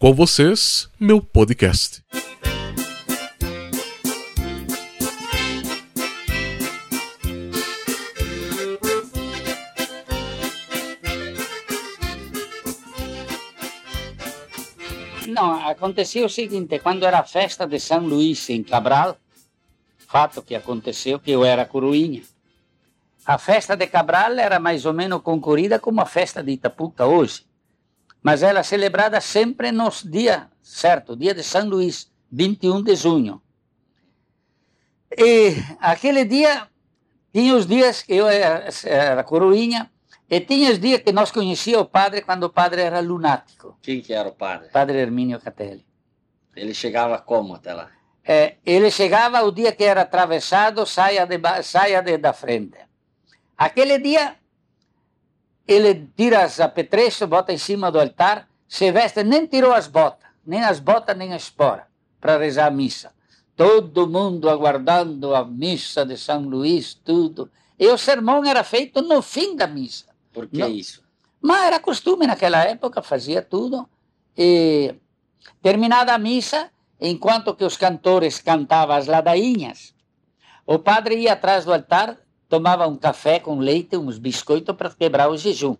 Com vocês, meu podcast. Não, aconteceu o seguinte, quando era a festa de São Luís em Cabral, fato que aconteceu que eu era coroinha. A festa de Cabral era mais ou menos concorrida como a festa de Itapuca hoje, mas ela é celebrada sempre nos dias, certo, dia de São Luís, 21 de junho. E aquele dia, tinha os dias que eu era, era coroinha, e tinha os dias que nós conhecíamos o padre quando o padre era lunático. Quem que era o padre? Padre Hermínio Catelli. Ele chegava como até lá? É, ele chegava o dia que era atravessado, saia, de, saia de, da frente. Aquele dia, ele tira as apetrechos, bota em cima do altar, se veste, nem tirou as botas, nem as botas, nem a espora, para rezar a missa. Todo mundo aguardando a missa de São Luís, tudo. E o sermão era feito no fim da missa. Por que Não. isso? Mas era costume naquela época, fazia tudo. E terminada a missa, enquanto que os cantores cantavam as ladainhas, o padre ia atrás do altar, tomava um café com leite, uns biscoitos para quebrar o jejum.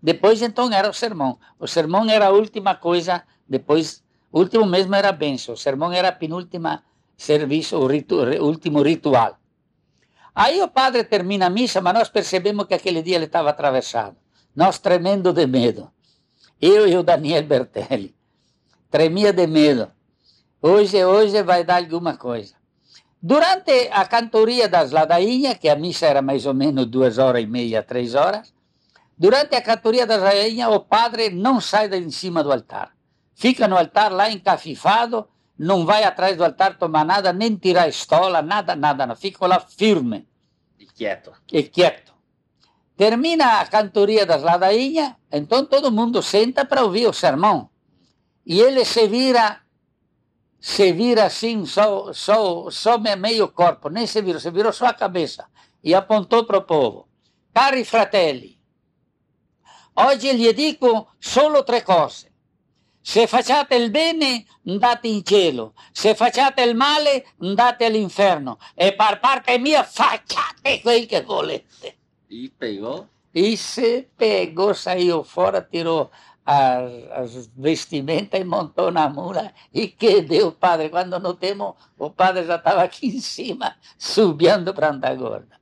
Depois, então, era o sermão. O sermão era a última coisa, depois, o último mesmo era a bênção. O sermão era a penúltima serviço, o, ritu, o último ritual. Aí o padre termina a missa, mas nós percebemos que aquele dia ele estava atravessado. Nós tremendo de medo. Eu e o Daniel Bertelli. Tremia de medo. Hoje, hoje vai dar alguma coisa. Durante a cantoria das ladainhas, que a missa era mais ou menos duas horas e meia, três horas, durante a cantoria das ladainhas, o padre não sai de cima do altar. Fica no altar lá encafifado, não vai atrás do altar tomar nada, nem tirar a estola, nada, nada, não. Fica lá firme E quieto. e quieto. Termina a cantoria das ladainhas, então todo mundo senta para ouvir o sermão. E ele se vira, se vira assim, só, só, só meio corpo, nem se virou, se virou só a cabeça. E apontou para o povo. Cari fratelli, oggi gli dico solo tre cose. Se facciate il bene, andate in cielo. Se facciate il male, andate all'inferno. E per parte mia, facciate quel che volete. E pegou? E se pegou, saiu fora, tirou as, as vestimentas e montou na mula. E que deu, padre? Quando notemos, o padre já estava aqui em cima, subindo para Antagorda.